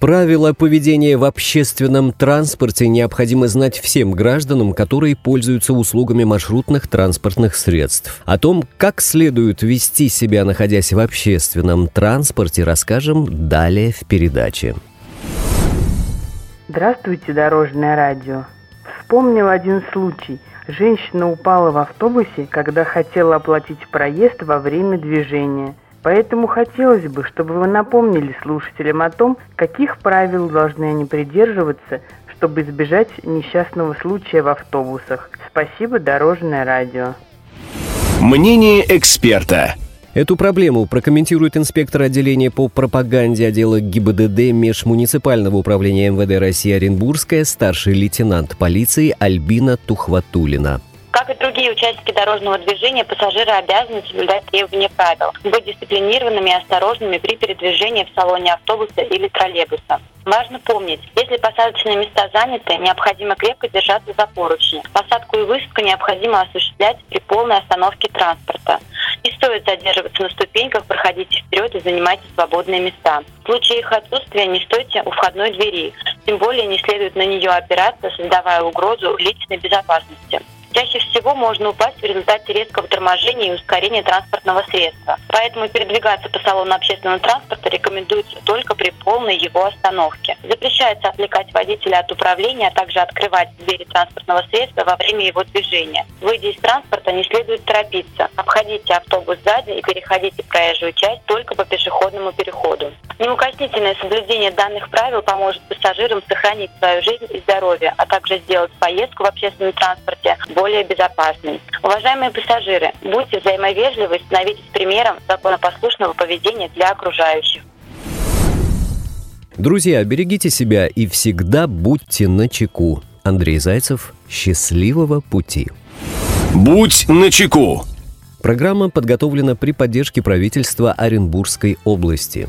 Правила поведения в общественном транспорте необходимо знать всем гражданам, которые пользуются услугами маршрутных транспортных средств. О том, как следует вести себя, находясь в общественном транспорте, расскажем далее в передаче. Здравствуйте, Дорожное радио. Вспомнил один случай. Женщина упала в автобусе, когда хотела оплатить проезд во время движения – Поэтому хотелось бы, чтобы вы напомнили слушателям о том, каких правил должны они придерживаться, чтобы избежать несчастного случая в автобусах. Спасибо, Дорожное радио. Мнение эксперта. Эту проблему прокомментирует инспектор отделения по пропаганде отдела ГИБДД Межмуниципального управления МВД России Оренбургская старший лейтенант полиции Альбина Тухватулина. Другие участники дорожного движения, пассажиры обязаны соблюдать требования правил, быть дисциплинированными и осторожными при передвижении в салоне автобуса или троллейбуса. Важно помнить, если посадочные места заняты, необходимо крепко держаться за поручни. Посадку и высадку необходимо осуществлять при полной остановке транспорта. Не стоит задерживаться на ступеньках, проходите вперед и занимайте свободные места. В случае их отсутствия не стойте у входной двери, тем более не следует на нее опираться, создавая угрозу личной безопасности. Чаще всего можно упасть в результате резкого торможения и ускорения транспортного средства. Поэтому передвигаться по салону общественного транспорта рекомендуется только при полной его остановке. Запрещается отвлекать водителя от управления, а также открывать двери транспортного средства во время его движения. Выйдя из транспорта, не следует торопиться. Обходите автобус сзади и переходите проезжую часть только по пешеходному переходу. Неукоснительное соблюдение данных правил поможет пассажирам сохранить свою жизнь и здоровье, а также сделать поездку в общественном транспорте безопасной. Уважаемые пассажиры, будьте взаимовежливы и становитесь примером законопослушного поведения для окружающих. Друзья, берегите себя и всегда будьте на чеку. Андрей Зайцев, счастливого пути. Будь на чеку. Программа подготовлена при поддержке правительства Оренбургской области.